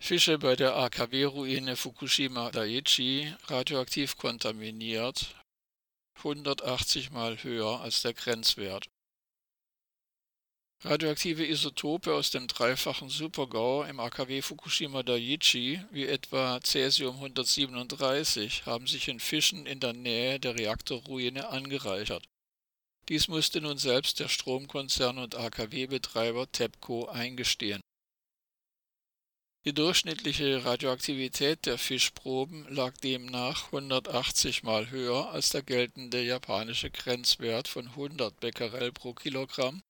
Fische bei der AKW-Ruine Fukushima Daiichi radioaktiv kontaminiert, 180 mal höher als der Grenzwert. Radioaktive Isotope aus dem dreifachen Supergau im AKW Fukushima Daiichi, wie etwa Cäsium 137, haben sich in Fischen in der Nähe der Reaktorruine angereichert. Dies musste nun selbst der Stromkonzern und AKW-Betreiber TEPCO eingestehen. Die durchschnittliche Radioaktivität der Fischproben lag demnach 180 mal höher als der geltende japanische Grenzwert von 100 Becquerel pro Kilogramm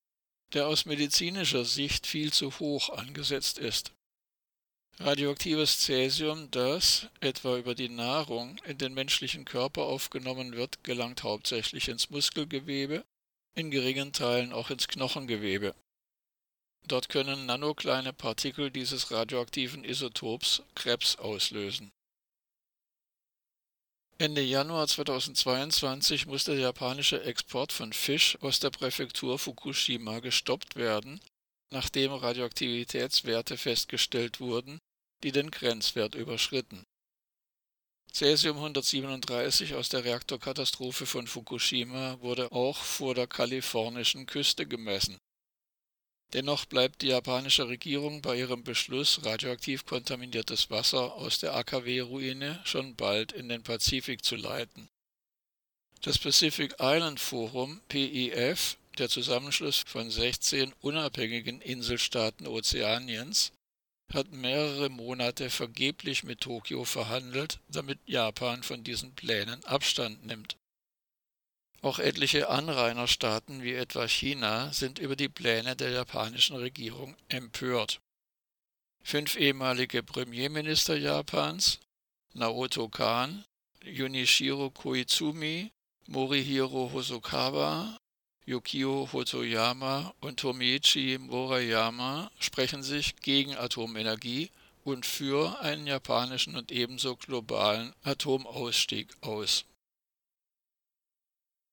der aus medizinischer Sicht viel zu hoch angesetzt ist. Radioaktives Cäsium, das, etwa über die Nahrung, in den menschlichen Körper aufgenommen wird, gelangt hauptsächlich ins Muskelgewebe, in geringen Teilen auch ins Knochengewebe. Dort können nanokleine Partikel dieses radioaktiven Isotops Krebs auslösen Ende Januar 2022 muss der japanische Export von Fisch aus der Präfektur Fukushima gestoppt werden, nachdem Radioaktivitätswerte festgestellt wurden, die den Grenzwert überschritten. Cäsium 137 aus der Reaktorkatastrophe von Fukushima wurde auch vor der kalifornischen Küste gemessen Dennoch bleibt die japanische Regierung bei ihrem Beschluss, radioaktiv kontaminiertes Wasser aus der AKW-Ruine schon bald in den Pazifik zu leiten. Das Pacific Island Forum PIF, der Zusammenschluss von 16 unabhängigen Inselstaaten Ozeaniens, hat mehrere Monate vergeblich mit Tokio verhandelt, damit Japan von diesen Plänen Abstand nimmt auch etliche Anrainerstaaten wie etwa China sind über die Pläne der japanischen Regierung empört. Fünf ehemalige Premierminister Japans, Naoto Kan, Junichiro Koizumi, Morihiro Hosokawa, Yukio Hotoyama und Tomiichi Murayama sprechen sich gegen Atomenergie und für einen japanischen und ebenso globalen Atomausstieg aus